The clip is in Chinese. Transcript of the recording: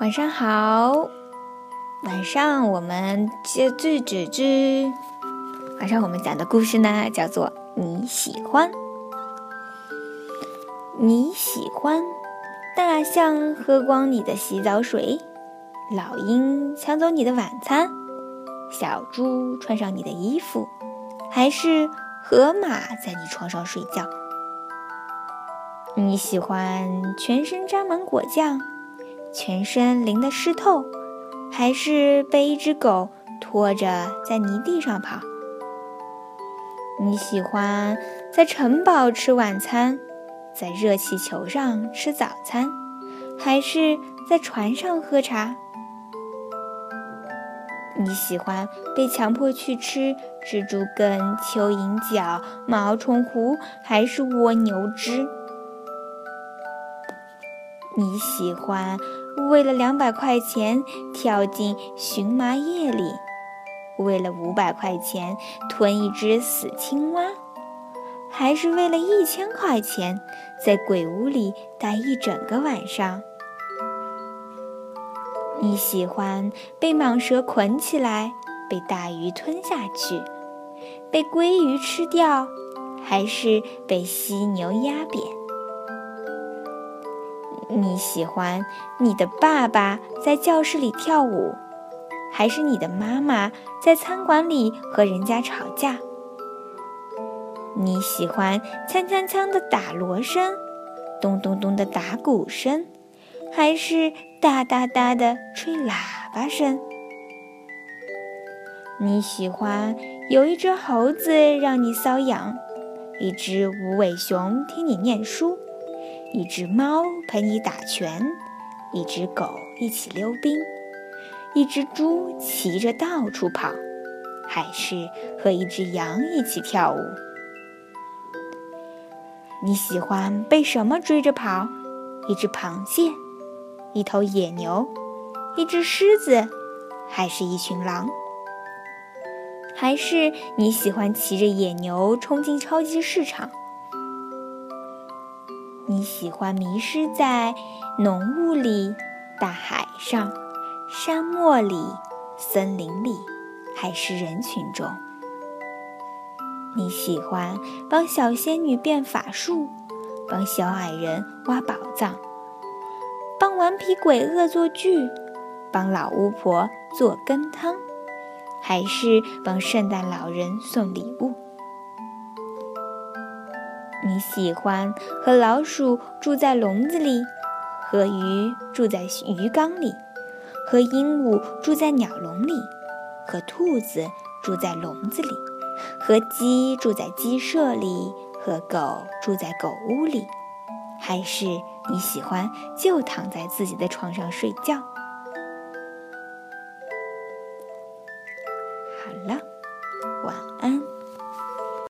晚上好，晚上我们接着纸之。晚上我们讲的故事呢，叫做你喜欢。你喜欢大象喝光你的洗澡水，老鹰抢走你的晚餐，小猪穿上你的衣服，还是河马在你床上睡觉？你喜欢全身沾满果酱？全身淋得湿透，还是被一只狗拖着在泥地上跑？你喜欢在城堡吃晚餐，在热气球上吃早餐，还是在船上喝茶？你喜欢被强迫去吃蜘蛛根、蚯蚓脚、毛虫糊，还是蜗牛汁？你喜欢为了两百块钱跳进荨麻叶里，为了五百块钱吞一只死青蛙，还是为了一千块钱在鬼屋里待一整个晚上？你喜欢被蟒蛇捆起来，被大鱼吞下去，被鲑鱼吃掉，还是被犀牛压扁？你喜欢你的爸爸在教室里跳舞，还是你的妈妈在餐馆里和人家吵架？你喜欢锵锵锵的打锣声，咚咚咚的打鼓声，还是哒哒哒的吹喇叭声？你喜欢有一只猴子让你瘙痒，一只无尾熊听你念书？一只猫陪你打拳，一只狗一起溜冰，一只猪骑着到处跑，还是和一只羊一起跳舞？你喜欢被什么追着跑？一只螃蟹，一头野牛，一只狮子，还是一群狼？还是你喜欢骑着野牛冲进超级市场？你喜欢迷失在浓雾里、大海上、沙漠里、森林里，还是人群中？你喜欢帮小仙女变法术，帮小矮人挖宝藏，帮顽皮鬼恶作剧，帮老巫婆做羹汤，还是帮圣诞老人送礼物？你喜欢和老鼠住在笼子里，和鱼住在鱼缸里，和鹦鹉住在鸟笼里，和兔子住在笼子里，和鸡住在鸡舍里，和狗住在狗屋里，还是你喜欢就躺在自己的床上睡觉？